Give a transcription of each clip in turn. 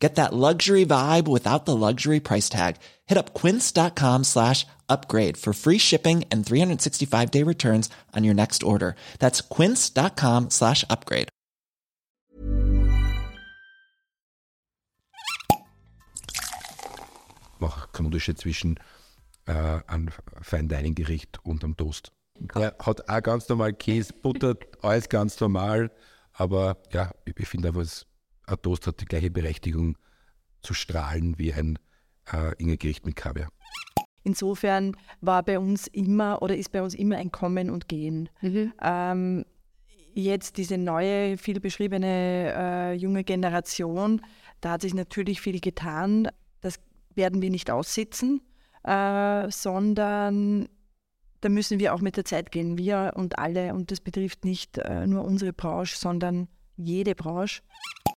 Get that luxury vibe without the luxury price tag. Hit up quince.com slash upgrade for free shipping and 365 day returns on your next order. That's quince.com slash upgrade. Mach Unterschied zwischen äh, einem Fine Dining Gericht und einem Toast. Er hat auch ganz normal Käse, Butter, alles ganz normal. Aber ja, ich, finde einfach, ein Toast hat die gleiche Berechtigung zu strahlen wie ein äh, Ingelgericht mit Kaviar. Insofern war bei uns immer oder ist bei uns immer ein Kommen und Gehen. Mhm. Ähm, jetzt diese neue, viel beschriebene äh, junge Generation, da hat sich natürlich viel getan. Das werden wir nicht aussitzen, äh, sondern da müssen wir auch mit der Zeit gehen. Wir und alle, und das betrifft nicht äh, nur unsere Branche, sondern jede Branche.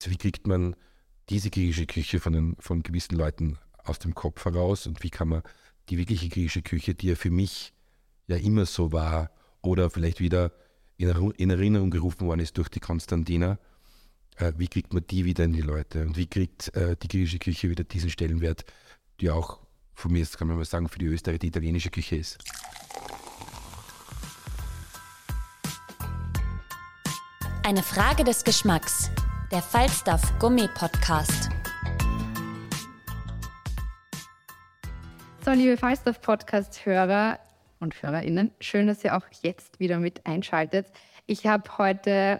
Also wie kriegt man diese griechische Küche von, den, von gewissen Leuten aus dem Kopf heraus und wie kann man die wirkliche griechische Küche, die ja für mich ja immer so war oder vielleicht wieder in, in Erinnerung gerufen worden ist durch die Konstantina, äh, wie kriegt man die wieder in die Leute und wie kriegt äh, die griechische Küche wieder diesen Stellenwert, die auch von mir, kann man mal sagen, für die Österreicher die italienische Küche ist. Eine Frage des Geschmacks. Der Falstaff Gourmet Podcast. So, liebe Falstaff Podcast-Hörer und Hörerinnen, schön, dass ihr auch jetzt wieder mit einschaltet. Ich habe heute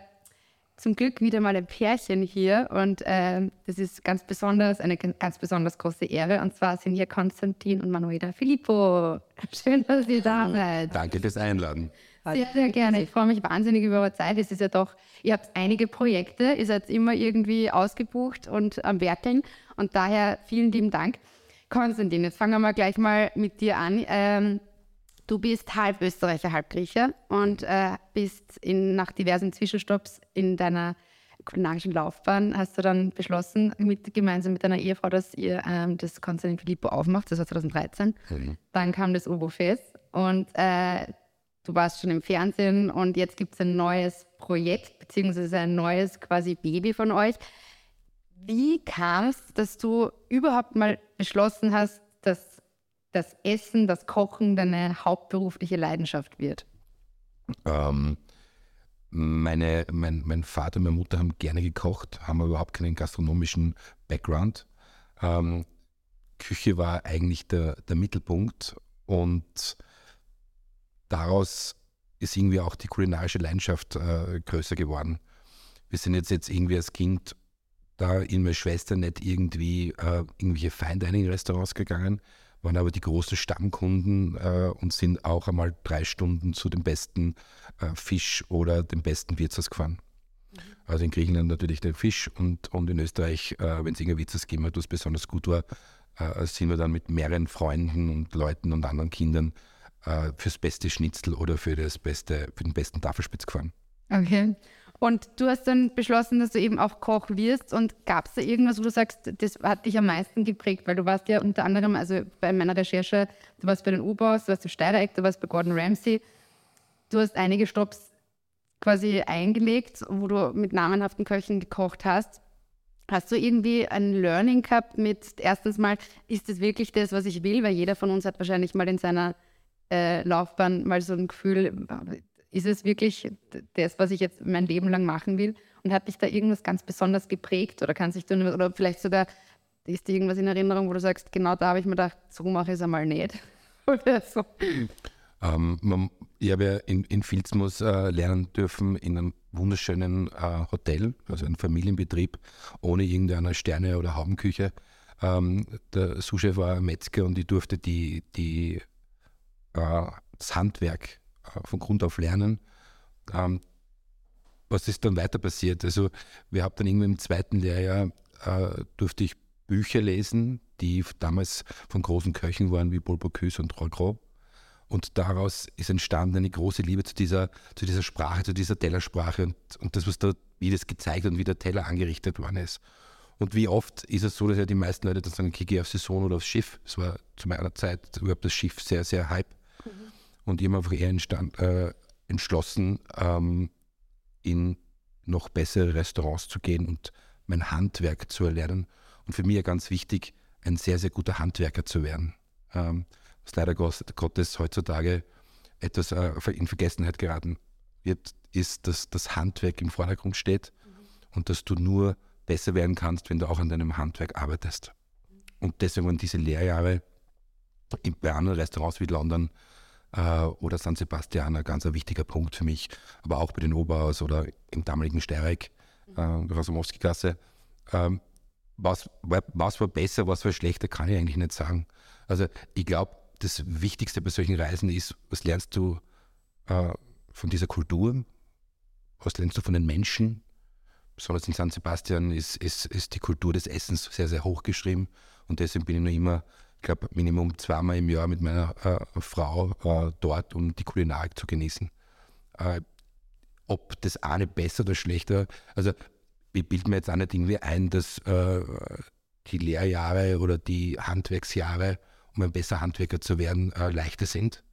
zum Glück wieder mal ein Pärchen hier und äh, das ist ganz besonders, eine ganz besonders große Ehre. Und zwar sind hier Konstantin und Manuela Filippo. Schön, dass ihr da seid. Danke fürs Einladen. Sehr, sehr gerne. Ich freue mich wahnsinnig über eure Zeit. Es ist ja doch, ihr habt einige Projekte, ihr seid immer irgendwie ausgebucht und am Werkeln. Und daher vielen lieben Dank. Konstantin, jetzt fangen wir gleich mal mit dir an. Ähm, du bist halb Österreicher, halb Grieche und äh, bist in, nach diversen Zwischenstopps in deiner kulinarischen Laufbahn hast du dann beschlossen, mit, gemeinsam mit deiner Ehefrau, dass ihr ähm, das Konstantin Filippo aufmacht. Das war 2013. Mhm. Dann kam das Obo-Fest und äh, du warst schon im Fernsehen und jetzt gibt es ein neues Projekt, beziehungsweise ein neues quasi Baby von euch. Wie kam es, dass du überhaupt mal beschlossen hast, dass das Essen, das Kochen deine hauptberufliche Leidenschaft wird? Ähm, meine, mein, mein Vater und meine Mutter haben gerne gekocht, haben aber überhaupt keinen gastronomischen Background. Ähm, Küche war eigentlich der, der Mittelpunkt und daraus ist irgendwie auch die kulinarische Leidenschaft äh, größer geworden. Wir sind jetzt, jetzt irgendwie als Kind da in meine Schwester nicht irgendwie äh, irgendwelche Fine Dining Restaurants gegangen, waren aber die großen Stammkunden äh, und sind auch einmal drei Stunden zu dem besten äh, Fisch oder dem besten Wirtshaus gefahren. Also in Griechenland natürlich der Fisch und, und in Österreich, äh, wenn es irgendein Wirtshaus gegeben hat, was besonders gut war, äh, sind wir dann mit mehreren Freunden und Leuten und anderen Kindern äh, fürs beste Schnitzel oder für, das beste, für den besten Tafelspitz gefahren. Okay. Und du hast dann beschlossen, dass du eben auch Koch wirst. Und gab es da irgendwas, wo du sagst, das hat dich am meisten geprägt? Weil du warst ja unter anderem, also bei meiner Recherche, du warst bei den U-Boss, du warst im Steirereck, du warst bei Gordon Ramsay. Du hast einige Stops quasi eingelegt, wo du mit namenhaften Köchen gekocht hast. Hast du irgendwie ein Learning gehabt mit, erstens mal, ist das wirklich das, was ich will? Weil jeder von uns hat wahrscheinlich mal in seiner äh, Laufbahn mal so ein Gefühl, ist es wirklich das, was ich jetzt mein Leben lang machen will? Und hat dich da irgendwas ganz besonders geprägt oder kann sich du, oder vielleicht sogar ist dir irgendwas in Erinnerung, wo du sagst, genau da habe ich mir gedacht, so mache ich es einmal nicht. oder so. Ähm, man, ich habe ja in, in Filzmus äh, lernen dürfen in einem wunderschönen äh, Hotel, also ein Familienbetrieb, ohne irgendeine Sterne- oder Haubenküche. Ähm, der Souschef war Metzger und ich durfte die, die, das Handwerk äh, von Grund auf lernen. Ähm, was ist dann weiter passiert? Also wir haben dann irgendwie im zweiten Lehrjahr äh, durfte ich Bücher lesen, die damals von großen Köchen waren wie Paul Bocuse und Roy und daraus ist entstanden eine große Liebe zu dieser, zu dieser Sprache, zu dieser Tellersprache und, und das, was da, wie das gezeigt und wie der Teller angerichtet worden ist. Und wie oft ist es so, dass ja die meisten Leute dann sagen, ich gehe auf Saison oder aufs Schiff. Es war zu meiner Zeit überhaupt das Schiff sehr, sehr hype. Und ich habe einfach eher entstand, äh, entschlossen, ähm, in noch bessere Restaurants zu gehen und mein Handwerk zu erlernen. Und für mich ja ganz wichtig, ein sehr, sehr guter Handwerker zu werden. Ähm, was leider Gottes heutzutage etwas äh, in Vergessenheit geraten wird, ist, dass das Handwerk im Vordergrund steht mhm. und dass du nur besser werden kannst, wenn du auch an deinem Handwerk arbeitest. Und deswegen waren diese Lehrjahre bei anderen Restaurants wie London äh, oder San Sebastian ein ganz wichtiger Punkt für mich, aber auch bei den Oberhaus oder im damaligen Steyrek, äh, Rasamowski-Gasse. Ähm, was, was war besser, was war schlechter, kann ich eigentlich nicht sagen. Also ich glaube, das Wichtigste bei solchen Reisen ist, was lernst du äh, von dieser Kultur, was lernst du von den Menschen. Besonders in San Sebastian ist, ist, ist die Kultur des Essens sehr, sehr hoch geschrieben und deswegen bin ich noch immer, glaube, Minimum zweimal im Jahr mit meiner äh, Frau äh, dort, um die Kulinarik zu genießen. Äh, ob das eine besser oder schlechter, also ich bilde mir jetzt auch nicht irgendwie ein, dass äh, die Lehrjahre oder die Handwerksjahre um ein besser Handwerker zu werden, äh, leichter sind.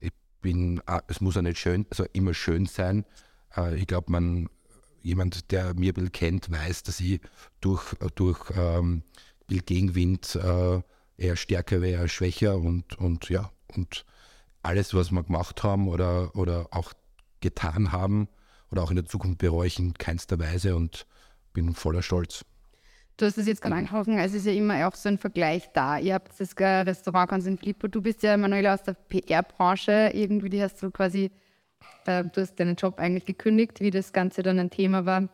Ich bin, äh, es muss auch nicht schön, also immer schön sein. Ich glaube, man, jemand, der mir ein bisschen kennt, weiß, dass ich durch, durch ähm, Gegenwind äh, eher stärker wäre, eher schwächer und, und ja, und alles, was wir gemacht haben oder, oder auch getan haben oder auch in der Zukunft bereue ich in keinster Weise und bin voller Stolz. Du hast es jetzt gerade angesprochen, es ist ja immer auch so ein Vergleich da. Ihr habt das Restaurant ganz in Filippo. Du bist ja, Manuela, aus der PR-Branche. Irgendwie die hast du quasi, äh, du hast deinen Job eigentlich gekündigt, wie das Ganze dann ein Thema war,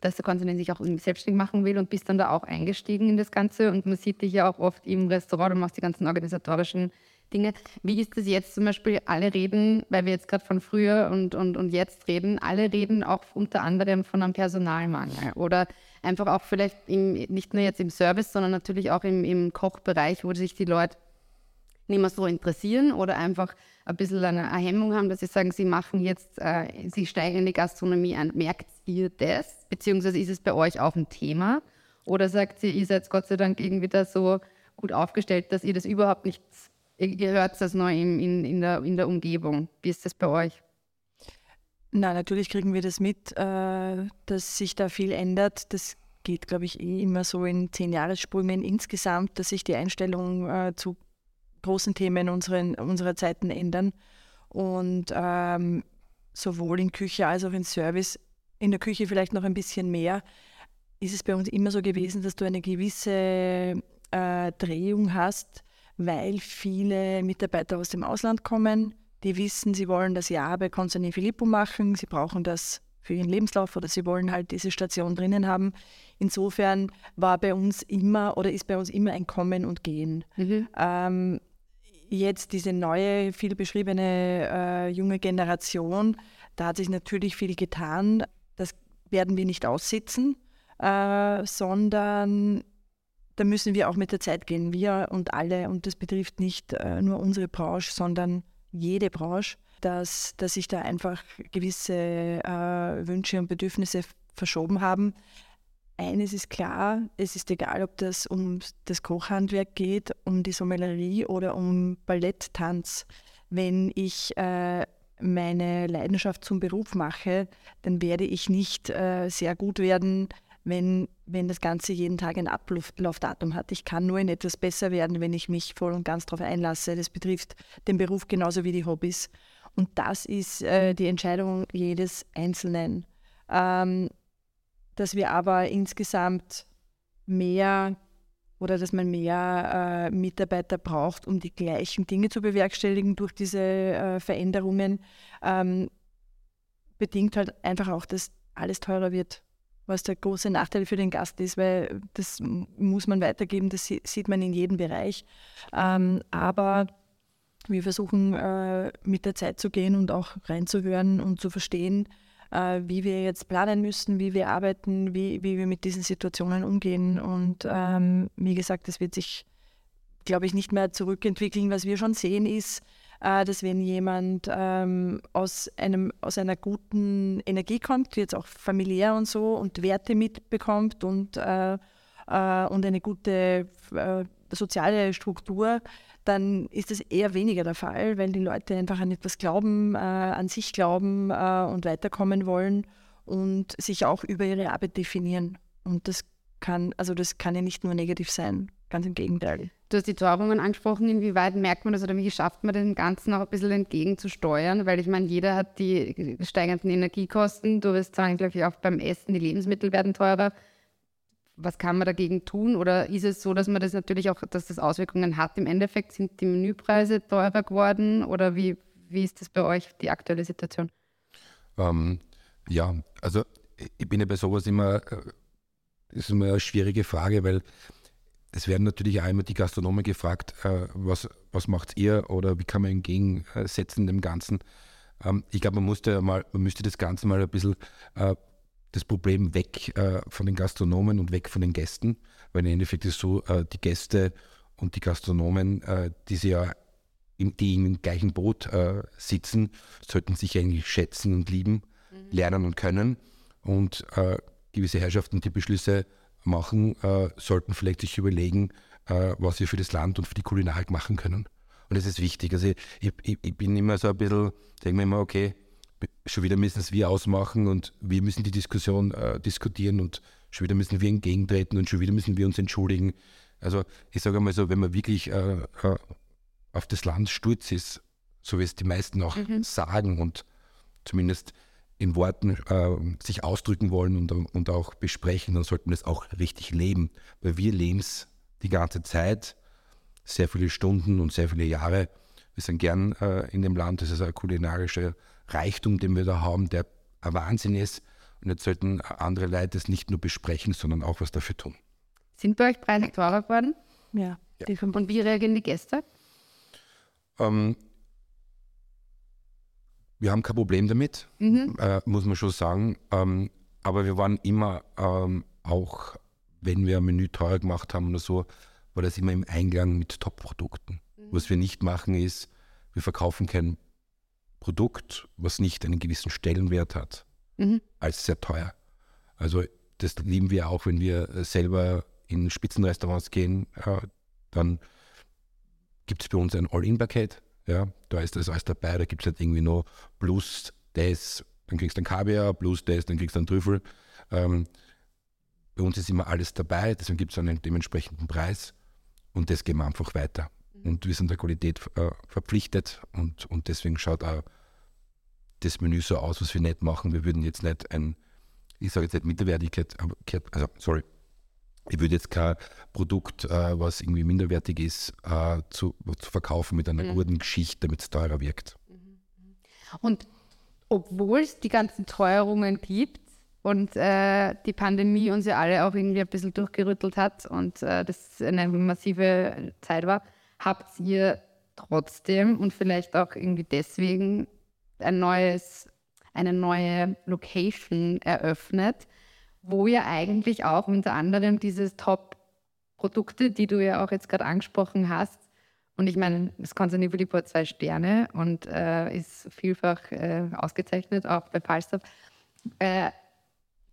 dass der Konsument sich auch irgendwie selbstständig machen will und bist dann da auch eingestiegen in das Ganze. Und man sieht dich ja auch oft im Restaurant und machst die ganzen organisatorischen Dinge. Wie ist das jetzt zum Beispiel? Alle reden, weil wir jetzt gerade von früher und, und, und jetzt reden, alle reden auch unter anderem von einem Personalmangel oder einfach auch vielleicht im, nicht nur jetzt im Service, sondern natürlich auch im, im Kochbereich, wo sich die Leute nicht mehr so interessieren oder einfach ein bisschen eine Hemmung haben, dass sie sagen, sie machen jetzt, äh, sie steigen in die Gastronomie ein. Merkt ihr das? Beziehungsweise ist es bei euch auch ein Thema? Oder sagt sie, ihr seid Gott sei Dank irgendwie da so gut aufgestellt, dass ihr das überhaupt nicht Ihr hört das neu in, in, in, der, in der Umgebung. Wie ist das bei euch? Na, natürlich kriegen wir das mit, äh, dass sich da viel ändert. Das geht, glaube ich, eh immer so in zehn Jahressprüngen insgesamt, dass sich die Einstellung äh, zu großen Themen unseren, unserer Zeiten ändern. Und ähm, sowohl in Küche als auch in Service, in der Küche vielleicht noch ein bisschen mehr, ist es bei uns immer so gewesen, dass du eine gewisse äh, Drehung hast weil viele Mitarbeiter aus dem Ausland kommen, die wissen, sie wollen das Jahr bei Konstantin Filippo machen, sie brauchen das für ihren Lebenslauf oder sie wollen halt diese Station drinnen haben. Insofern war bei uns immer oder ist bei uns immer ein Kommen und Gehen. Mhm. Ähm, jetzt diese neue, viel beschriebene äh, junge Generation, da hat sich natürlich viel getan. Das werden wir nicht aussitzen, äh, sondern da müssen wir auch mit der Zeit gehen. Wir und alle, und das betrifft nicht äh, nur unsere Branche, sondern jede Branche, dass, dass sich da einfach gewisse äh, Wünsche und Bedürfnisse verschoben haben. Eines ist klar, es ist egal, ob das um das Kochhandwerk geht, um die Sommelerie oder um Balletttanz. Wenn ich äh, meine Leidenschaft zum Beruf mache, dann werde ich nicht äh, sehr gut werden, wenn, wenn das Ganze jeden Tag ein Ablaufdatum hat. Ich kann nur in etwas besser werden, wenn ich mich voll und ganz darauf einlasse. Das betrifft den Beruf genauso wie die Hobbys. Und das ist äh, die Entscheidung jedes Einzelnen. Ähm, dass wir aber insgesamt mehr oder dass man mehr äh, Mitarbeiter braucht, um die gleichen Dinge zu bewerkstelligen durch diese äh, Veränderungen, ähm, bedingt halt einfach auch, dass alles teurer wird was der große Nachteil für den Gast ist, weil das muss man weitergeben, das sieht man in jedem Bereich. Ähm, aber wir versuchen äh, mit der Zeit zu gehen und auch reinzuhören und zu verstehen, äh, wie wir jetzt planen müssen, wie wir arbeiten, wie, wie wir mit diesen Situationen umgehen. Und ähm, wie gesagt, es wird sich, glaube ich, nicht mehr zurückentwickeln. Was wir schon sehen ist, äh, dass wenn jemand ähm, aus, einem, aus einer guten Energie kommt, jetzt auch familiär und so, und Werte mitbekommt und, äh, äh, und eine gute äh, soziale Struktur, dann ist das eher weniger der Fall, weil die Leute einfach an etwas glauben, äh, an sich glauben äh, und weiterkommen wollen und sich auch über ihre Arbeit definieren. Und das kann, also das kann ja nicht nur negativ sein, ganz im Gegenteil. Du hast die Teuerungen angesprochen, inwieweit merkt man das oder wie schafft man dem Ganzen auch ein bisschen entgegenzusteuern? Weil ich meine, jeder hat die steigenden Energiekosten. Du wirst sagen, glaube ich, auch beim Essen, die Lebensmittel werden teurer. Was kann man dagegen tun? Oder ist es so, dass man das natürlich auch, dass das Auswirkungen hat? Im Endeffekt sind die Menüpreise teurer geworden oder wie, wie ist das bei euch, die aktuelle Situation? Ähm, ja, also ich bin ja bei sowas immer, äh, ist immer eine schwierige Frage, weil es werden natürlich auch immer die Gastronomen gefragt, äh, was, was macht ihr oder wie kann man entgegensetzen dem Ganzen. Ähm, ich glaube, man, musste man müsste das Ganze mal ein bisschen äh, das Problem weg äh, von den Gastronomen und weg von den Gästen, weil im Endeffekt ist es so, äh, die Gäste und die Gastronomen, äh, die sie ja im, die im gleichen Boot äh, sitzen, sollten sich eigentlich schätzen und lieben, mhm. lernen und können und gewisse Herrschaften die Beschlüsse machen, äh, sollten vielleicht sich überlegen, äh, was wir für das Land und für die Kulinarik machen können. Und das ist wichtig. Also ich, ich, ich bin immer so ein bisschen, denke mir immer, okay, schon wieder müssen es wir ausmachen und wir müssen die Diskussion äh, diskutieren und schon wieder müssen wir entgegentreten und schon wieder müssen wir uns entschuldigen. Also ich sage einmal so, wenn man wirklich äh, äh, auf das Land stolz ist, so wie es die meisten auch mhm. sagen und zumindest in Worten äh, sich ausdrücken wollen und, und auch besprechen, dann sollten wir das auch richtig leben. Weil wir leben es die ganze Zeit, sehr viele Stunden und sehr viele Jahre. Wir sind gern äh, in dem Land. Das ist ein kulinarischer Reichtum, den wir da haben, der ein Wahnsinn ist. Und jetzt sollten andere Leute das nicht nur besprechen, sondern auch was dafür tun. Sind bei euch Preise teurer geworden? Ja. ja. Und wie reagieren die Gäste? Ähm, wir haben kein Problem damit, mhm. äh, muss man schon sagen. Ähm, aber wir waren immer ähm, auch, wenn wir ein Menü teuer gemacht haben oder so, war das immer im Einklang mit Top-Produkten. Mhm. Was wir nicht machen ist, wir verkaufen kein Produkt, was nicht einen gewissen Stellenwert hat, mhm. als sehr teuer. Also das lieben wir auch, wenn wir selber in Spitzenrestaurants gehen, äh, dann gibt es bei uns ein All-In-Paket ja, da ist das alles dabei, da gibt es halt irgendwie nur plus das, dann kriegst du ein Kaviar, plus das, dann kriegst du einen Trüffel. Ähm, bei uns ist immer alles dabei, deswegen gibt es einen dementsprechenden Preis und das geben wir einfach weiter. Mhm. Und wir sind der Qualität äh, verpflichtet und, und deswegen schaut auch das Menü so aus, was wir nicht machen. Wir würden jetzt nicht ein, ich sage jetzt nicht Minderwertigkeit, also sorry, ich würde jetzt kein Produkt, äh, was irgendwie minderwertig ist, äh, zu, zu, verkaufen mit einer mhm. guten Geschichte, damit es teurer wirkt. Und obwohl es die ganzen Teuerungen gibt und äh, die Pandemie uns ja alle auch irgendwie ein bisschen durchgerüttelt hat und äh, das eine massive Zeit war, habt ihr trotzdem und vielleicht auch irgendwie deswegen ein neues, eine neue Location eröffnet wo ja eigentlich auch unter anderem diese Top-Produkte, die du ja auch jetzt gerade angesprochen hast, und ich meine, das Consanivoli hat zwei Sterne und äh, ist vielfach äh, ausgezeichnet, auch bei Falstaff, äh,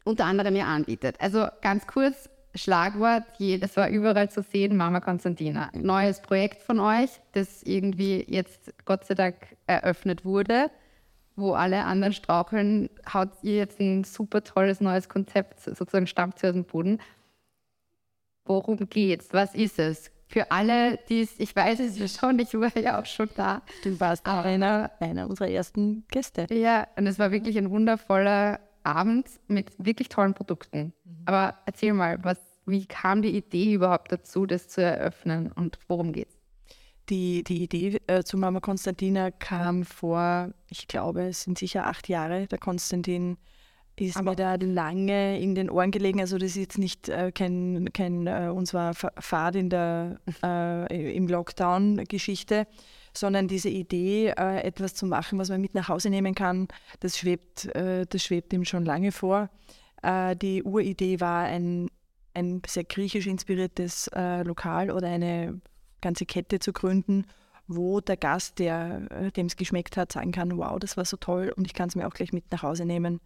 unter anderem ja anbietet. Also ganz kurz, Schlagwort, das war überall zu sehen, Mama Konstantina. Neues Projekt von euch, das irgendwie jetzt Gott sei Dank eröffnet wurde wo alle anderen straucheln, haut ihr jetzt ein super tolles neues Konzept, sozusagen stammt aus dem Boden. Worum geht's? Was ist es? Für alle, die es, ich weiß es ja schon, ich war ja auch schon da. Du warst auch einer, einer unserer ersten Gäste. Ja, und es war wirklich ein wundervoller Abend mit wirklich tollen Produkten. Mhm. Aber erzähl mal, was, wie kam die Idee überhaupt dazu, das zu eröffnen und worum geht's? Die, die Idee äh, zu Mama Konstantina kam vor, ich glaube, es sind sicher acht Jahre. Der Konstantin ist Aber mir da lange in den Ohren gelegen. Also das ist jetzt nicht äh, kein, kein äh, unserer Fahrt in der, äh, im Lockdown-Geschichte, sondern diese Idee, äh, etwas zu machen, was man mit nach Hause nehmen kann, das schwebt, äh, das schwebt ihm schon lange vor. Äh, die Uridee war ein, ein sehr griechisch inspiriertes Lokal oder eine ganze Kette zu gründen, wo der Gast, der äh, dem es geschmeckt hat, sagen kann, wow, das war so toll und ich kann es mir auch gleich mit nach Hause nehmen.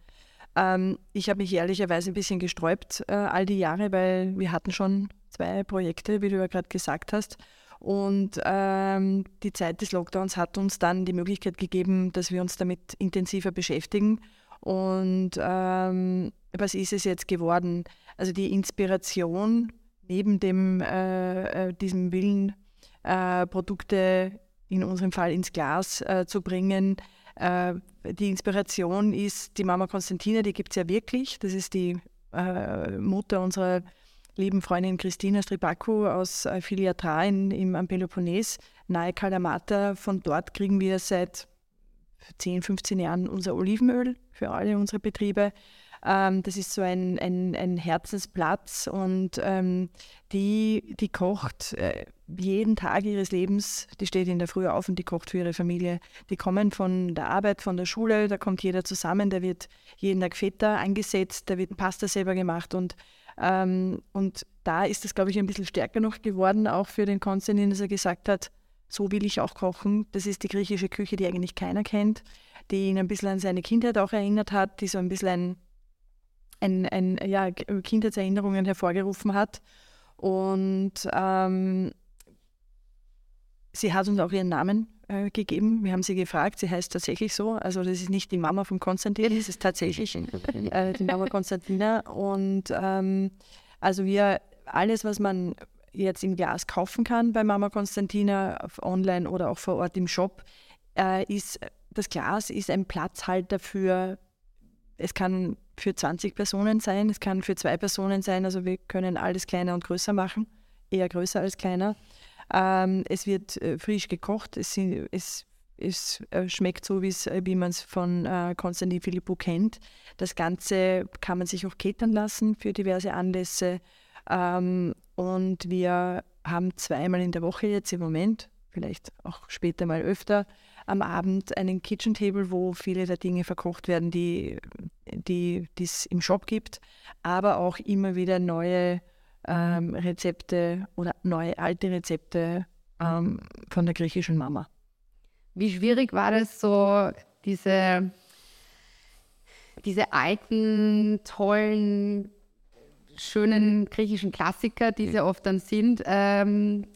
Ähm, ich habe mich ehrlicherweise ein bisschen gesträubt äh, all die Jahre, weil wir hatten schon zwei Projekte, wie du ja gerade gesagt hast. Und ähm, die Zeit des Lockdowns hat uns dann die Möglichkeit gegeben, dass wir uns damit intensiver beschäftigen. Und ähm, was ist es jetzt geworden? Also die Inspiration neben dem, äh, äh diesem Willen, äh, Produkte in unserem Fall ins Glas äh, zu bringen, äh, die Inspiration ist die Mama Konstantina, die gibt es ja wirklich. Das ist die äh, Mutter unserer lieben Freundin Christina Stribaku aus äh, Filiatra in, im, am Peloponnes, nahe Kalamata. Von dort kriegen wir seit 10, 15 Jahren unser Olivenöl für alle unsere Betriebe. Ähm, das ist so ein, ein, ein Herzensplatz und ähm, die, die kocht äh, jeden Tag ihres Lebens, die steht in der Früh auf und die kocht für ihre Familie. Die kommen von der Arbeit, von der Schule, da kommt jeder zusammen, da wird jeden Tag Feta eingesetzt, da wird Pasta selber gemacht und, ähm, und da ist das, glaube ich, ein bisschen stärker noch geworden, auch für den Konstantin, dass er gesagt hat, so will ich auch kochen. Das ist die griechische Küche, die eigentlich keiner kennt, die ihn ein bisschen an seine Kindheit auch erinnert hat, die so ein bisschen ein ein, ein, ja, Kindheitserinnerungen hervorgerufen hat. Und ähm, sie hat uns auch ihren Namen äh, gegeben. Wir haben sie gefragt, sie heißt tatsächlich so. Also das ist nicht die Mama von Konstantin, das ist tatsächlich äh, die Mama Konstantina. Und ähm, also wir, alles, was man jetzt im Glas kaufen kann bei Mama Konstantina, online oder auch vor Ort im Shop, äh, ist das Glas ist ein Platzhalter für, es kann für 20 Personen sein, es kann für zwei Personen sein, also wir können alles kleiner und größer machen, eher größer als kleiner. Ähm, es wird äh, frisch gekocht, es, es, es äh, schmeckt so, äh, wie man es von äh, Konstantin Philippou kennt. Das Ganze kann man sich auch catern lassen für diverse Anlässe. Ähm, und wir haben zweimal in der Woche jetzt im Moment, vielleicht auch später mal öfter, am Abend einen Kitchen Table, wo viele der Dinge verkocht werden, die die es im Shop gibt, aber auch immer wieder neue ähm, Rezepte oder neue alte Rezepte ähm, von der griechischen Mama. Wie schwierig war das so, diese, diese alten, tollen, schönen griechischen Klassiker, die sie oft dann sind, ähm,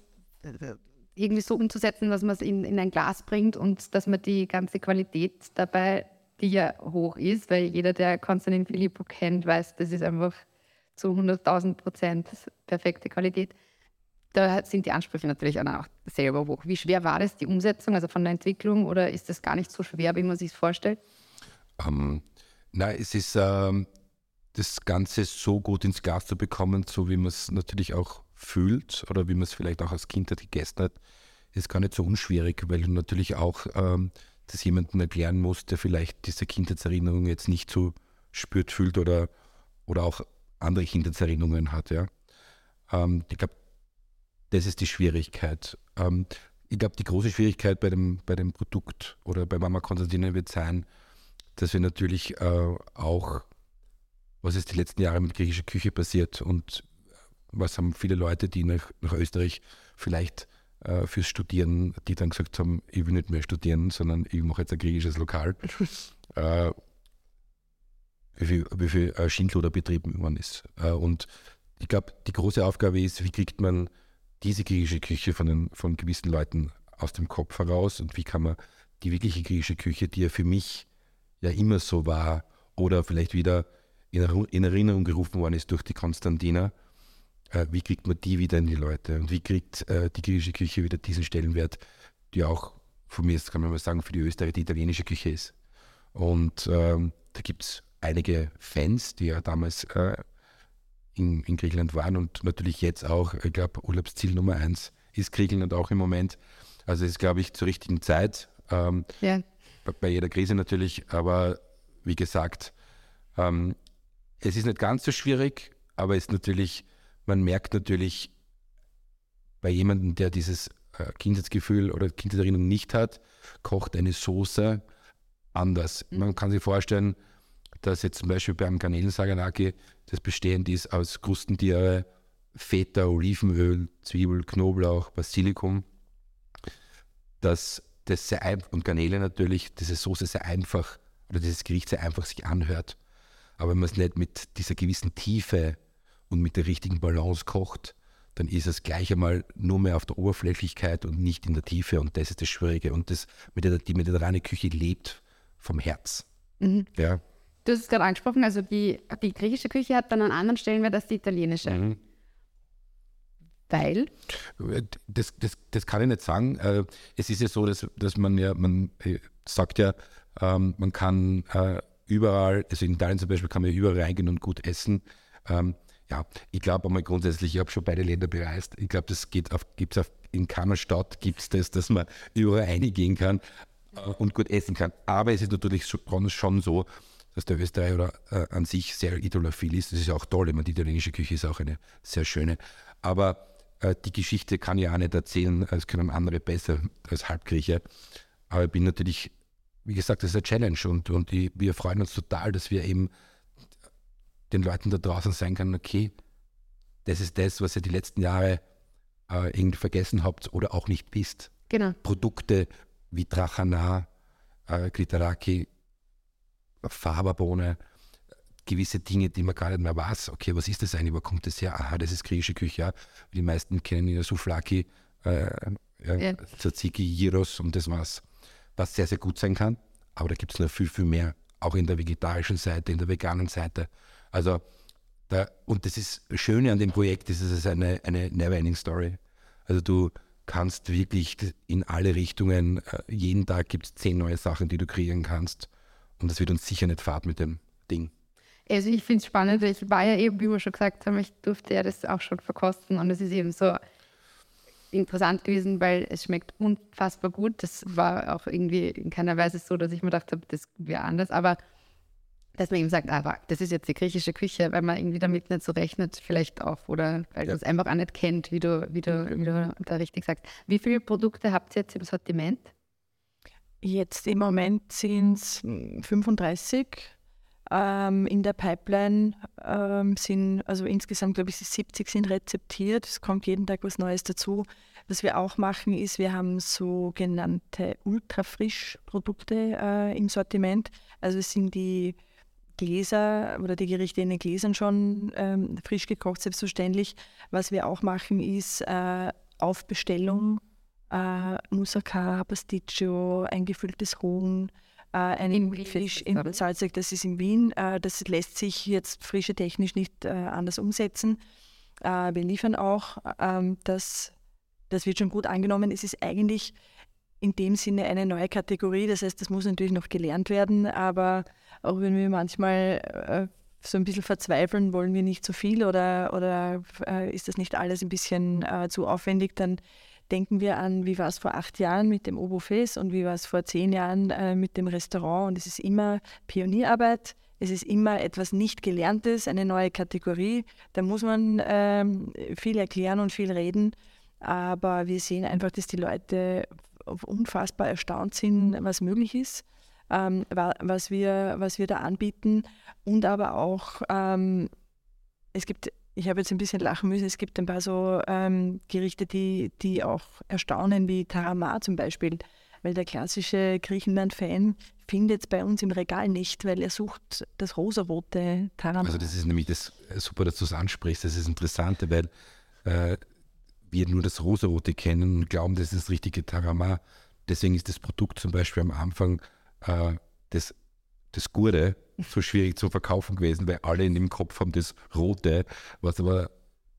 irgendwie so umzusetzen, dass man es in, in ein Glas bringt und dass man die ganze Qualität dabei, die ja hoch ist, weil jeder, der Konstantin Filippo kennt, weiß, das ist einfach zu 100.000 Prozent perfekte Qualität. Da sind die Ansprüche natürlich auch selber hoch. Wie schwer war das, die Umsetzung, also von der Entwicklung, oder ist das gar nicht so schwer, wie man sich vorstellt? Um, ähm, nein, es ist ähm, das Ganze so gut ins Glas zu bekommen, so wie man es natürlich auch fühlt oder wie man es vielleicht auch als Kind gegessen hat, ist gar nicht so unschwierig, weil du natürlich auch ähm, das jemandem erklären musst, der vielleicht diese Kindheitserinnerung jetzt nicht so spürt, fühlt oder, oder auch andere Kindheitserinnerungen hat. Ja. Ähm, ich glaube, das ist die Schwierigkeit. Ähm, ich glaube, die große Schwierigkeit bei dem, bei dem Produkt oder bei Mama Konstantina wird sein, dass wir natürlich äh, auch, was ist die letzten Jahre mit griechischer Küche passiert und was haben viele Leute, die nach, nach Österreich vielleicht äh, fürs Studieren, die dann gesagt haben, ich will nicht mehr studieren, sondern ich mache jetzt ein griechisches Lokal. äh, wie viel, wie viel äh, Schindluder betrieben worden ist. Äh, und ich glaube, die große Aufgabe ist, wie kriegt man diese griechische Küche von, den, von gewissen Leuten aus dem Kopf heraus und wie kann man die wirkliche griechische Küche, die ja für mich ja immer so war oder vielleicht wieder in, in Erinnerung gerufen worden ist durch die Konstantina, äh, wie kriegt man die wieder in die Leute und wie kriegt äh, die griechische Küche wieder diesen Stellenwert, die auch von mir, kann man mal sagen, für die Österreicher die italienische Küche ist. Und ähm, da gibt es einige Fans, die ja damals äh, in, in, Griechenland waren und natürlich jetzt auch, ich glaube, Urlaubsziel Nummer eins ist Griechenland auch im Moment. Also es ist, glaube ich, zur richtigen Zeit. Ähm, ja. bei, bei, jeder Krise natürlich, aber wie gesagt, ähm, es ist nicht ganz so schwierig, aber es ist natürlich man merkt natürlich bei jemandem, der dieses äh, Kindheitsgefühl oder Kindheitserinnerung nicht hat, kocht eine Soße anders. Mhm. Man kann sich vorstellen, dass jetzt zum Beispiel beim Garnelensaganaki das bestehend ist aus Krustentiere, Feta, Olivenöl, Zwiebel, Knoblauch, Basilikum. dass das sehr einfach, und Garnele natürlich, diese Soße sehr einfach oder dieses Gericht sehr einfach sich anhört. Aber wenn man es nicht mit dieser gewissen Tiefe und mit der richtigen Balance kocht, dann ist es gleich einmal nur mehr auf der Oberflächlichkeit und nicht in der Tiefe. Und das ist das Schwierige. Und das, mit der, die mediterrane Küche lebt vom Herz. Mhm. Ja. Du hast es gerade angesprochen, also die, die griechische Küche hat dann an anderen Stellenwert als die italienische. Mhm. Weil? Das, das, das kann ich nicht sagen. Äh, Es ist ja so, dass, dass man ja, man äh, sagt ja, ähm, man kann äh, überall, also in Italien zum Beispiel kann man überall reingehen und gut essen. Ähm, Ja, ich glaube einmal grundsätzlich, ich habe schon beide Länder bereist. Ich glaube, das geht auf, gibt's auf, in keiner Stadt gibt es das, dass man überall reingehen kann und gut essen kann. Aber es ist natürlich schon so, dass der Österreicher äh, an sich sehr idolophil ist. Das ist ja auch toll. Ich meine, die italienische Küche ist auch eine sehr schöne. Aber äh, die Geschichte kann ich auch nicht erzählen, das können andere besser als Halbgrieche. Aber ich bin natürlich, wie gesagt, das ist eine Challenge und, und die, wir freuen uns total, dass wir eben den Leuten da draußen sagen können, okay, das ist das, was ihr die letzten Jahre äh, irgendwie vergessen habt oder auch nicht wisst. Genau. Produkte wie Drachana, äh, Glitaraki, Faberbohne, gewisse Dinge, die man gar nicht mehr weiß. Okay, was ist das eigentlich? Wo kommt das her? Aha, das ist griechische Küche. Ja. Die meisten kennen ja Souflaki, äh, ja, Ja. Tzatziki, Gyros und das war's. Was sehr, sehr gut sein kann. Aber da gibt es noch viel, viel mehr. Auch in der vegetarischen Seite, in der veganen Seite. Also, da, und das ist Schöne an dem Projekt, ist, es ist eine, eine Never-Ending Story. Also du kannst wirklich in alle Richtungen, äh, jeden Tag gibt es zehn neue Sachen, die du kreieren kannst. Und das wird uns sicher nicht fad mit dem Ding. Also ich finde es spannend, ich war ja eben, wie wir schon gesagt haben, ich durfte ja das auch schon verkosten und es ist eben so interessant gewesen, weil es schmeckt unfassbar gut. Das war auch irgendwie in keiner Weise so, dass ich mir gedacht habe, das wäre anders, aber dass man eben sagt, aber das ist jetzt die griechische Küche, weil man irgendwie damit nicht so rechnet, vielleicht auch, oder weil Ja. man es einfach auch nicht kennt, wie du, wie du, wie du da richtig sagst. Wie viele Produkte habt ihr jetzt im Sortiment? Jetzt im Moment sind es 35. Ähm, in der Pipeline ähm, sind, also insgesamt glaube ich, 70 sind rezeptiert. Es kommt jeden Tag was Neues dazu. Was wir auch machen, ist, wir haben sogenannte Ultrafrisch-Produkte äh, im Sortiment. Also es sind die Gläser oder die Gerichte in den Gläsern schon ähm, frisch gekocht, selbstverständlich. Was wir auch machen, ist äh, auf Bestellung äh, Moussaka, Pasticcio, eingefülltes Huhn, äh, In einen Wien Fisch in? Salzig, das ist in Wien. Äh, das lässt sich jetzt frische technisch nicht äh, anders umsetzen. Äh, wir liefern auch, ähm, das, das wird schon gut angenommen. Es ist eigentlich in dem Sinne eine neue Kategorie, das heißt, das muss natürlich noch gelernt werden, aber auch wenn wir manchmal äh, so ein bisschen verzweifeln, wollen wir nicht zu viel oder, oder äh, ist das nicht alles ein bisschen äh, zu aufwendig, dann denken wir an, wie war es vor acht Jahren mit dem Oberfest und wie war es vor zehn Jahren äh, mit dem Restaurant. Und es ist immer Pionierarbeit, es ist immer etwas nicht Gelerntes, eine neue Kategorie. Da muss man ähm, viel erklären und viel reden. Aber wir sehen einfach, dass die Leute unfassbar erstaunt sind, was möglich ist, ähm, wa- was, wir, was wir da anbieten. Und aber auch, ähm, es gibt, ich habe jetzt ein bisschen lachen müssen, es gibt ein paar so ähm, Gerichte, die, die auch erstaunen, wie Tarama zum Beispiel. Weil der klassische Griechenland-Fan findet es bei uns im Regal nicht, weil er sucht das rosarote Tarama. Also das ist nämlich das äh, super, dass du es ansprichst. Das ist das Interessante, weil äh, wir nur das Rosarote kennen und glauben, das ist das richtige Tarama. Deswegen ist das Produkt zum Beispiel am Anfang äh, das, das Gurde so schwierig zu verkaufen gewesen, weil alle in dem Kopf haben das Rote, was aber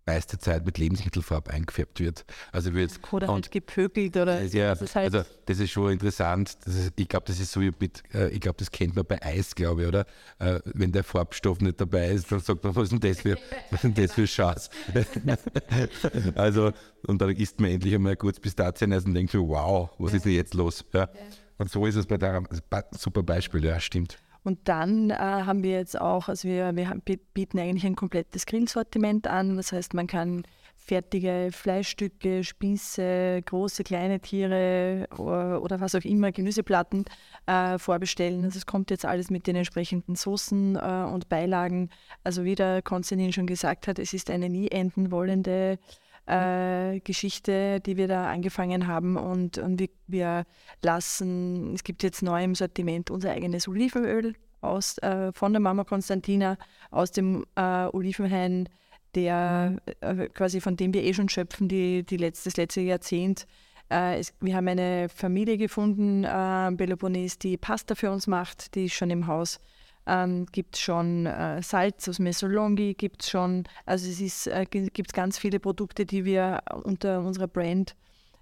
meiste Zeit mit Lebensmittelfarbe eingefärbt wird. Also wird oder und halt gepökelt oder das ist ja, das ist halt, also das ist schon interessant. Ist, ich glaube, das ist so wie mit, äh, ich glaube, das kennt man bei Eis, glaube ich, oder? Äh, wenn der Farbstoff nicht dabei ist, dann sagt man, was ist denn das für, was ist das für Schatz? also, und dann isst man endlich einmal kurz Pistazieneis und denkt so, wow, was ist denn jetzt los? Ja. Und so ist es bei der, super Beispiel, ja, stimmt. Und dann äh, haben wir jetzt auch, also wir, wir bieten eigentlich ein komplettes Grillsortiment an. Das heißt, man kann fertige Fleischstücke, Spieße, große, kleine Tiere oder, oder was auch immer, Gemüseplatten äh, vorbestellen. Also es kommt jetzt alles mit den entsprechenden Soßen äh, und Beilagen. Also wie der Konstantin schon gesagt hat, es ist eine nie enden wollende äh, Geschichte, die wir da angefangen haben. Und, und wir, wir lassen, es gibt jetzt neu im Sortiment unser eigenes Olivenöl aus, äh, von der Mama Konstantina aus dem äh, Olivenhain, der äh, quasi von dem wir eh schon schöpfen, die, die letzte, das letzte Jahrzehnt. Äh, es, wir haben eine Familie gefunden, äh, Peloponnes, die Pasta für uns macht, die ist schon im Haus ähm, gibt es schon äh, Salz aus Mesolongi, gibt es schon, also es ist, äh, gibt ganz viele Produkte, die wir unter unserer Brand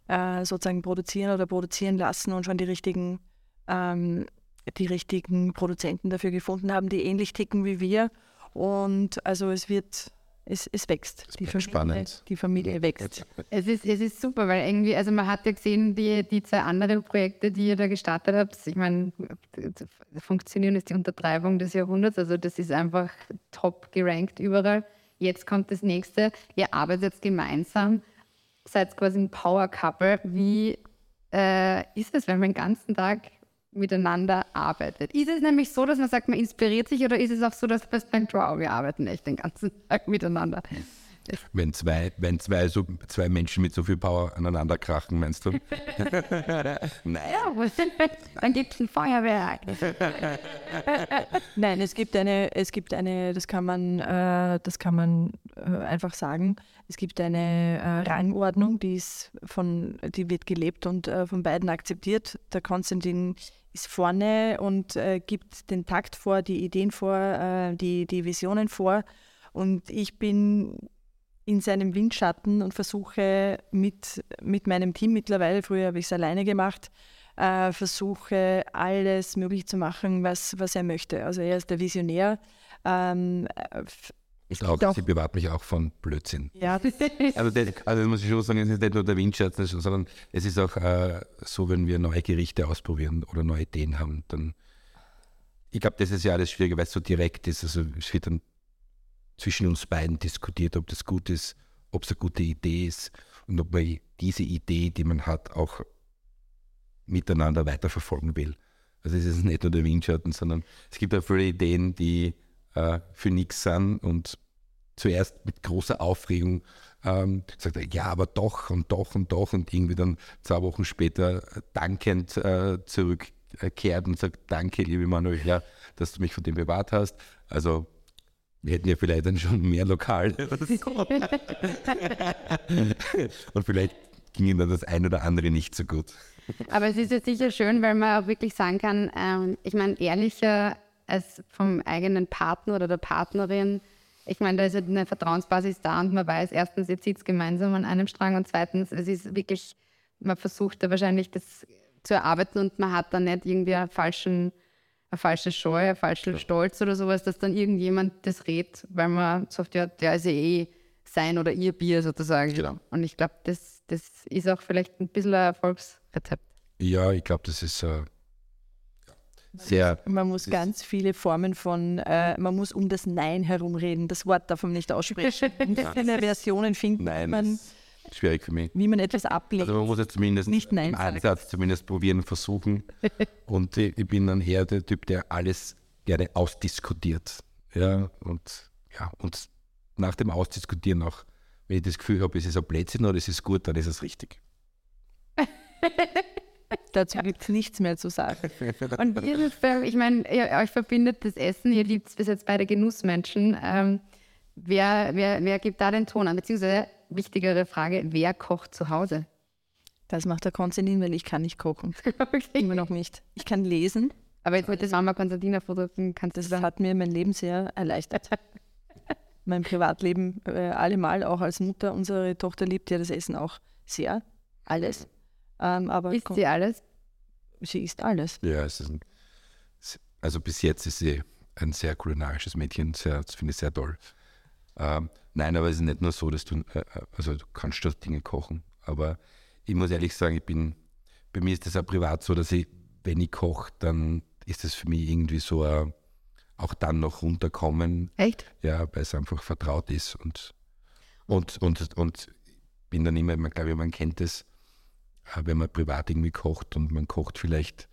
äh, sozusagen produzieren oder produzieren lassen und schon die richtigen, ähm, die richtigen Produzenten dafür gefunden haben, die ähnlich ticken wie wir. Und also es wird es, es wächst. die Familie, spannend. Die Familie wächst. Es ist, es ist super, weil irgendwie, also man hat ja gesehen, die, die zwei anderen Projekte, die ihr da gestartet habt, ich meine, funktionieren ist die Untertreibung des Jahrhunderts, also das ist einfach top gerankt überall. Jetzt kommt das nächste, ihr arbeitet gemeinsam, seid quasi ein Power Couple. Wie äh, ist es, wenn man den ganzen Tag miteinander arbeitet. Ist es nämlich so, dass man sagt, man inspiriert sich oder ist es auch so, dass man denkt, wow, wir arbeiten echt den ganzen Tag miteinander? Wenn zwei, wenn zwei, so, zwei Menschen mit so viel Power aneinander krachen, meinst du? Nein. Ja, dann gibt es ein Feuerwerk. Nein, es gibt eine, es gibt eine, das kann man, äh, das kann man äh, einfach sagen. Es gibt eine äh, Rangordnung, die ist von, die wird gelebt und äh, von beiden akzeptiert. Der Konstantin ist vorne und äh, gibt den Takt vor, die Ideen vor, äh, die, die Visionen vor. Und ich bin in seinem Windschatten und versuche mit, mit meinem Team mittlerweile, früher habe ich es alleine gemacht, äh, versuche alles möglich zu machen, was, was er möchte. Also er ist der Visionär. Ähm, ich glaube, sie bewahrt mich auch von Blödsinn. Ja. also, das, also muss ich schon sagen, es ist nicht nur der Windschatten, sondern es ist auch äh, so, wenn wir neue Gerichte ausprobieren oder neue Ideen haben, dann ich glaube, das ist ja alles schwieriger, weil es so direkt ist. Also es wird dann zwischen uns beiden diskutiert, ob das gut ist, ob es eine gute Idee ist und ob man diese Idee, die man hat, auch miteinander weiterverfolgen will. Also es ist nicht nur der Windschatten, sondern es gibt auch viele Ideen, die äh, für nichts sind und zuerst mit großer Aufregung ähm, gesagt, ja, aber doch und doch und doch und irgendwie dann zwei Wochen später dankend äh, zurückkehrt und sagt, danke, liebe Manuela, dass du mich von dem bewahrt hast. Also wir hätten ja vielleicht dann schon mehr Lokal. Und vielleicht ging dann das eine oder andere nicht so gut. Aber es ist ja sicher schön, weil man auch wirklich sagen kann, ähm, ich meine, ehrlicher als vom eigenen Partner oder der Partnerin, ich meine, da ist ja eine Vertrauensbasis da und man weiß, erstens, ihr zieht es gemeinsam an einem Strang und zweitens, es ist wirklich, man versucht da wahrscheinlich das zu erarbeiten und man hat dann nicht irgendwie einen falschen eine falsche Scheu, ein falscher ja. Stolz oder sowas, dass dann irgendjemand das redet, weil man sagt, ja, der ist ja eh sein oder ihr Bier sozusagen. Genau. Und ich glaube, das, das ist auch vielleicht ein bisschen ein Erfolgsrezept. Ja, ich glaube, das ist äh, sehr. Man muss ganz viele Formen von, äh, man muss um das Nein herumreden. Das Wort darf man nicht aussprechen. Viele Versionen finden Nein, man schwierig für mich. Wie man etwas ablegt. Also man muss jetzt zumindest nicht Nein im Ansatz zumindest probieren, versuchen. und ich, ich, bin dann eher der Typ, der alles gerne ausdiskutiert. Ja, und, ja, und nach dem Ausdiskutieren auch, wenn ich das Gefühl habe, es ist ein Blödsinn oder es ist gut, dann ist es richtig. Dazu gibt es nichts mehr zu sagen. Und ihr, ich meine, euch verbindet das Essen, ihr liebt bis jetzt beide Genussmenschen. Ähm, wer, wer, wer gibt da den Ton an? Beziehungsweise wichtigere Frage, wer kocht zu Hause? Das macht der Konstantin, weil ich kann nicht kochen. okay. Immer noch nicht. Ich kann lesen. Aber jetzt mit der Mama Konstantina fotografieren kannst Das hat mir mein Leben sehr erleichtert. mein Privatleben äh, allemal, auch als Mutter. Unsere Tochter liebt ja das Essen auch sehr. Alles. Ähm, aber isst sie alles? Sie isst alles. Ja, es ist ein, also bis jetzt ist sie ein sehr kulinarisches Mädchen. Sehr, das finde ich sehr toll. Ähm, nein, aber es ist nicht nur so, dass du, äh, also du kannst dort Dinge kochen. Aber ich muss ehrlich sagen, ich bin, bei mir ist das auch privat so, dass ich, wenn ich koche, dann ist das für mich irgendwie so ein, auch dann noch runterkommen. Echt? Ja, weil es einfach vertraut ist und, und, und, und bin dann immer, man glaube ich, man kennt es, äh, wenn man privat irgendwie kocht und man kocht vielleicht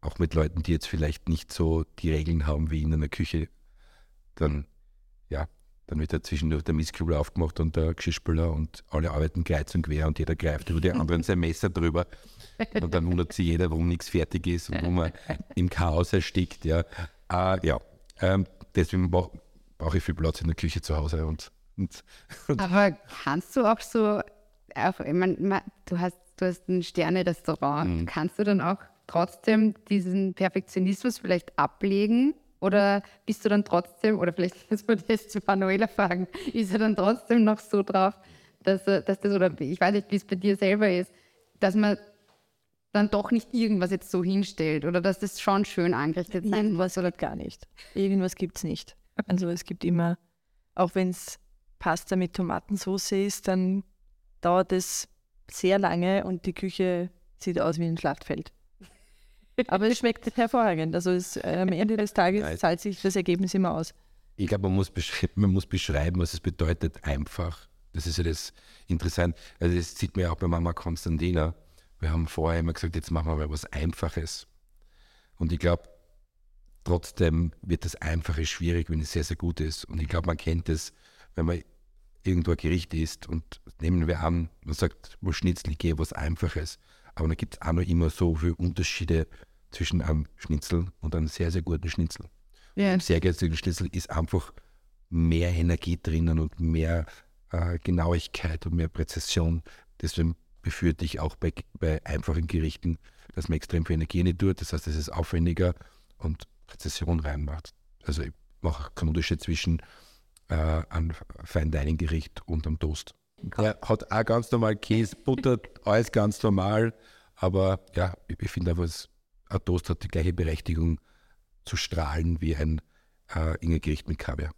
auch mit Leuten, die jetzt vielleicht nicht so die Regeln haben wie in einer Küche, dann dann wird da zwischendurch der Mistkübel aufgemacht und der Geschirrspüler und alle arbeiten kreuz und quer und jeder greift über die anderen sein Messer drüber. Und dann wundert sich jeder, warum nichts fertig ist und wo man im Chaos erstickt. Ja, äh, ja. Ähm, deswegen brauche brauch ich viel Platz in der Küche zu Hause. Und, und, und Aber kannst du auch so, auch, ich mein, du, hast, du hast ein Sterne-Restaurant, mhm. kannst du dann auch trotzdem diesen Perfektionismus vielleicht ablegen oder bist du dann trotzdem, oder vielleicht muss man das zu Manuela fragen, ist er dann trotzdem noch so drauf, dass, dass das, oder ich weiß nicht, wie es bei dir selber ist, dass man dann doch nicht irgendwas jetzt so hinstellt oder dass das schon schön angerichtet sein Irgendwas oder gar nicht. Irgendwas gibt es nicht. Also es gibt immer, auch wenn es Pasta mit Tomatensauce ist, dann dauert es sehr lange und die Küche sieht aus wie ein Schlachtfeld. Aber es schmeckt hervorragend. Also es, äh, am Ende des Tages ja, zahlt sich das Ergebnis immer aus. Ich glaube, man, muss man muss beschreiben, was es bedeutet, einfach. Das ist ja das Interessante. Also das sieht man ja auch bei Mama Konstantina. Wir haben vorher immer gesagt, jetzt machen wir mal was Einfaches. Und ich glaube, trotzdem wird das Einfache schwierig, wenn es sehr, sehr gut ist. Und ich glaube, man kennt es, wenn man irgendwo ein Gericht isst und nehmen wir an, man sagt, wo Schnitzel, ich gehe was Einfaches. Aber da gibt es auch noch immer so viele Unterschiede zwischen einem Schnitzel und einem sehr, sehr guten Schnitzel. Ja. Im sehr günstigen Schnitzel ist einfach mehr Energie drinnen und mehr äh, Genauigkeit und mehr Präzision. Deswegen befürchte ich auch bei, bei einfachen Gerichten, dass man extrem viel Energie nicht tut. Das heißt, es ist aufwendiger und Präzision reinmacht. Also ich mache keinen Unterschied zwischen äh, einem Fine Dining Gericht und einem Toast. Er hat auch ganz normal Käse, Butter, alles ganz normal. Aber ja, ich, ich finde einfach, ein Toast hat die gleiche Berechtigung zu strahlen wie ein äh, Ingegericht mit Kaviar.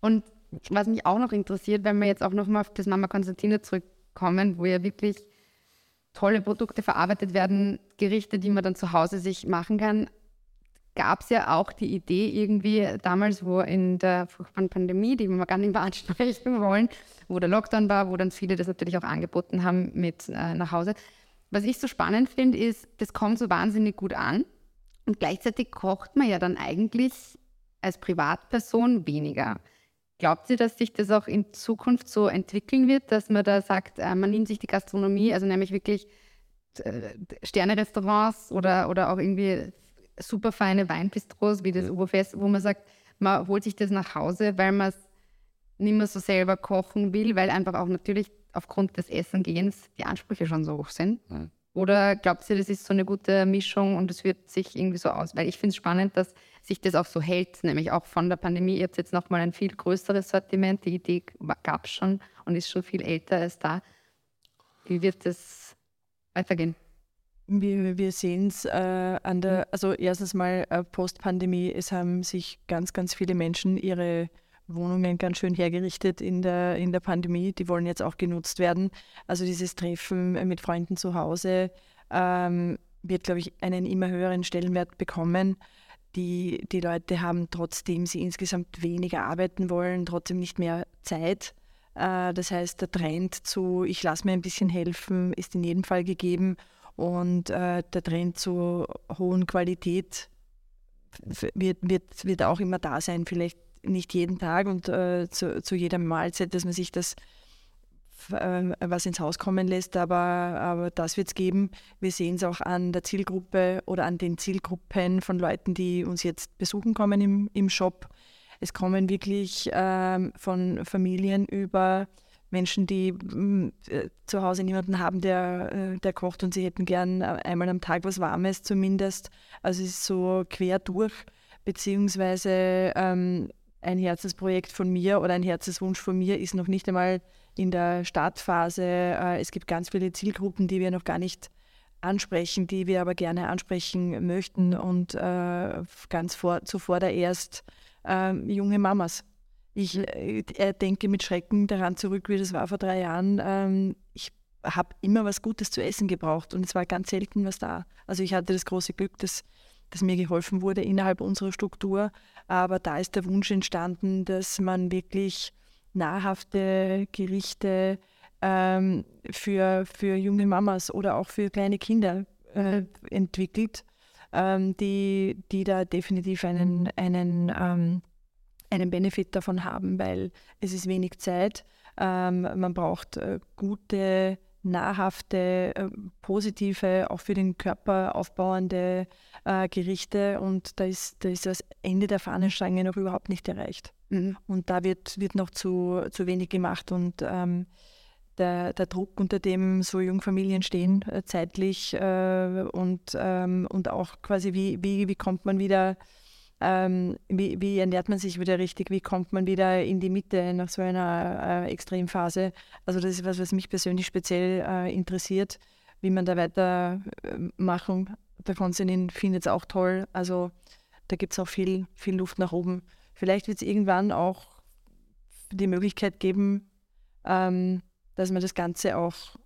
Und was mich auch noch interessiert, wenn wir jetzt auch nochmal auf das Mama Konstantina zurückkommen, wo ja wirklich tolle Produkte verarbeitet werden, Gerichte, die man dann zu Hause sich machen kann, gab es ja auch die Idee irgendwie damals, wo in der furchtbaren Pandemie, die wir gar nicht mehr ansprechen wollen, wo der Lockdown war, wo dann viele das natürlich auch angeboten haben mit äh, nach Hause. Was ich so spannend finde, ist, das kommt so wahnsinnig gut an und gleichzeitig kocht man ja dann eigentlich als Privatperson weniger. Glaubt ihr, dass sich das auch in Zukunft so entwickeln wird, dass man da sagt, äh, man nimmt sich die Gastronomie, also nämlich wirklich äh, Sterne-Restaurants oder, oder auch irgendwie super feine Weinbistros wie das Oberfest, wo man sagt, man holt sich das nach Hause, weil man es nicht mehr so selber kochen will, weil einfach auch natürlich aufgrund des Essengehens die Ansprüche schon so hoch sind. Mhm. Oder glaubt ihr, das ist so eine gute Mischung und es wird sich irgendwie so aus? Weil ich finde es spannend, dass sich das auch so hält, nämlich auch von der Pandemie. Ihr habt jetzt nochmal ein viel größeres Sortiment. Die Idee gab es schon und ist schon viel älter als da. Wie wird das weitergehen? Wir, wir sehen es äh, an der, also erstens mal äh, Post-Pandemie, es haben sich ganz, ganz viele Menschen ihre Wohnungen ganz schön hergerichtet in der, in der Pandemie. Die wollen jetzt auch genutzt werden. Also dieses Treffen mit Freunden zu Hause ähm, wird, glaube ich, einen immer höheren Stellenwert bekommen. Die, die Leute haben, trotzdem sie insgesamt weniger arbeiten wollen, trotzdem nicht mehr Zeit. Äh, das heißt, der Trend zu, ich lasse mir ein bisschen helfen, ist in jedem Fall gegeben. Und äh, der Trend zur hohen Qualität wird, wird, wird auch immer da sein. Vielleicht nicht jeden Tag und äh, zu, zu jeder Mahlzeit, dass man sich das äh, was ins Haus kommen lässt, aber, aber das wird es geben. Wir sehen es auch an der Zielgruppe oder an den Zielgruppen von Leuten, die uns jetzt besuchen kommen im, im Shop. Es kommen wirklich ähm, von Familien über Menschen, die mh, äh, zu Hause niemanden haben, der, äh, der kocht und sie hätten gern äh, einmal am Tag was Warmes zumindest. Also es ist so quer durch, beziehungsweise ähm, ein Herzensprojekt von mir oder ein Herzenswunsch von mir ist noch nicht einmal in der Startphase. Äh, es gibt ganz viele Zielgruppen, die wir noch gar nicht ansprechen, die wir aber gerne ansprechen möchten und äh, ganz vor, zuvor erst äh, junge Mamas ich äh, denke mit Schrecken daran zurück, wie das war vor drei Jahren. Ähm, ich habe immer was Gutes zu essen gebraucht und es war ganz selten was da. Also ich hatte das große Glück, dass, dass mir geholfen wurde innerhalb unserer Struktur. Aber da ist der Wunsch entstanden, dass man wirklich nahrhafte Gerichte ähm, für, für junge Mamas oder auch für kleine Kinder äh, entwickelt, ähm, die, die da definitiv einen, einen ähm, einen Benefit davon haben, weil es ist wenig Zeit. Ähm, man braucht äh, gute, nahrhafte, äh, positive, auch für den Körper aufbauende äh, Gerichte und da ist, da ist das Ende der Fahnenstange noch überhaupt nicht erreicht. Mhm. Und da wird, wird noch zu, zu wenig gemacht und ähm, der, der, Druck, unter dem so Jungfamilien stehen, äh, zeitlich äh, und, ähm, und auch quasi, wie, wie, wie kommt man wieder ähm, wie, wie, ernährt man sich wieder richtig, wie kommt man wieder in die Mitte nach so einer äh, Extremphase. Also das ist was, was mich persönlich speziell äh, interessiert, wie man da weitermachen. Äh, der Konstantin findet es auch toll. Also da gibt es auch viel, viel Luft nach oben. Vielleicht wird es irgendwann auch die Möglichkeit geben, ähm, dass man das Ganze auch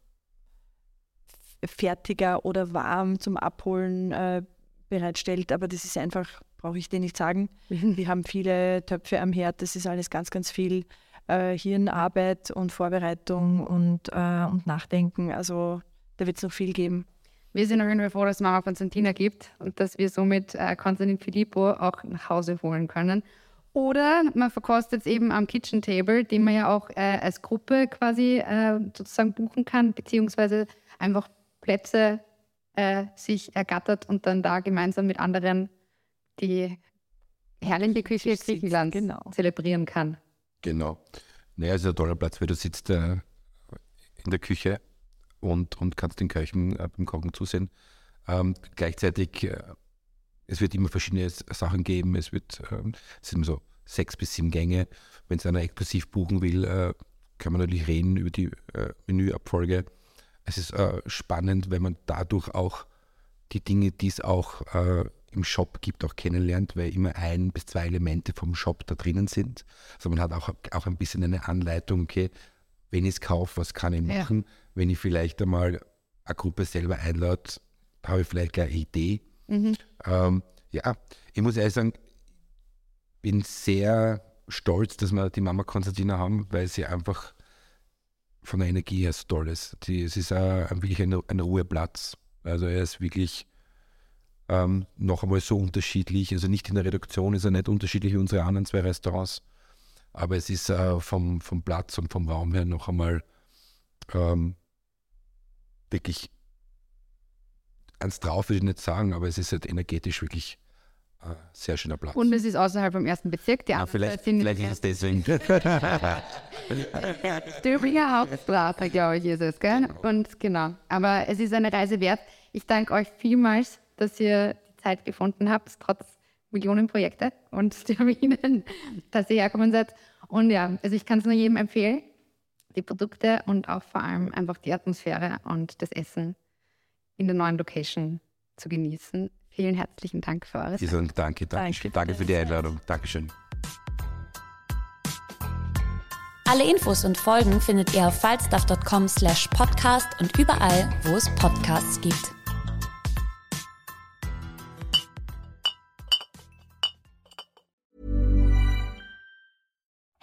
fertiger oder warm zum Abholen äh, bereitstellt. Aber das ist einfach brauche ich dir nicht sagen. Mhm. Wir haben viele Töpfe am Herd, das ist alles ganz, ganz viel äh, Hirnarbeit und Vorbereitung und, äh, und Nachdenken. Also da wird es noch viel geben. Wir sind auf jeden Fall froh, dass es Mama Konstantina gibt und dass wir somit äh, Konstantin Filippo auch nach Hause holen können. Oder man verkostet es eben am Kitchen Table, den man ja auch äh, als Gruppe quasi äh, sozusagen buchen kann, beziehungsweise einfach Plätze äh, sich ergattert und dann da gemeinsam mit anderen die herrliche Küche Griechenlands genau. zelebrieren kann. Genau. Naja, es ist ein toller Platz, weil du sitzt äh, in der Küche und, und kannst den Köchen äh, beim Kochen zusehen. Ähm, gleichzeitig, äh, es wird immer verschiedene Sachen geben. Es wird, ähm, es sind so sechs bis sieben Gänge. Wenn es einer exklusiv buchen will, äh, kann man natürlich reden über die äh, Menüabfolge. Es ist äh, spannend, wenn man dadurch auch die Dinge, die es auch äh, im Shop gibt, auch kennenlernt, weil immer ein bis zwei Elemente vom Shop da drinnen sind. Also man hat auch, auch ein bisschen eine Anleitung, okay, wenn ich es kaufe, was kann ich machen? Ja. Wenn ich vielleicht einmal eine Gruppe selber einlade, habe ich vielleicht eine Idee. Mhm. Ähm, ja, ich muss ehrlich sagen, bin sehr stolz, dass wir die Mama Konstantina haben, weil sie einfach von der Energie her so toll ist. Die, es ist ein, wirklich ein, ein Ruheplatz. Also er ist wirklich ähm, noch einmal so unterschiedlich. Also nicht in der Reduktion ist er nicht unterschiedlich wie unsere anderen zwei Restaurants, aber es ist äh, vom, vom Platz und vom Raum her noch einmal ähm, wirklich eins drauf, würde ich nicht sagen, aber es ist halt energetisch wirklich ein äh, sehr schöner Platz. Und es ist außerhalb vom ersten Bezirk. Die ja, vielleicht, vielleicht ist es deswegen. Döblinger Hauptstraße, glaube ich, ist es, gell? Genau. Und genau. Aber es ist eine Reise wert. Ich danke euch vielmals dass ihr die Zeit gefunden habt, trotz Millionen Projekte und Terminen, dass ihr herkommen seid. Und ja, also ich kann es nur jedem empfehlen, die Produkte und auch vor allem einfach die Atmosphäre und das Essen in der neuen Location zu genießen. Vielen herzlichen Dank für eure Zeit. Danke, danke, danke, danke für die Einladung. Dankeschön. Alle Infos und Folgen findet ihr auf falstaff.com slash podcast und überall, wo es Podcasts gibt.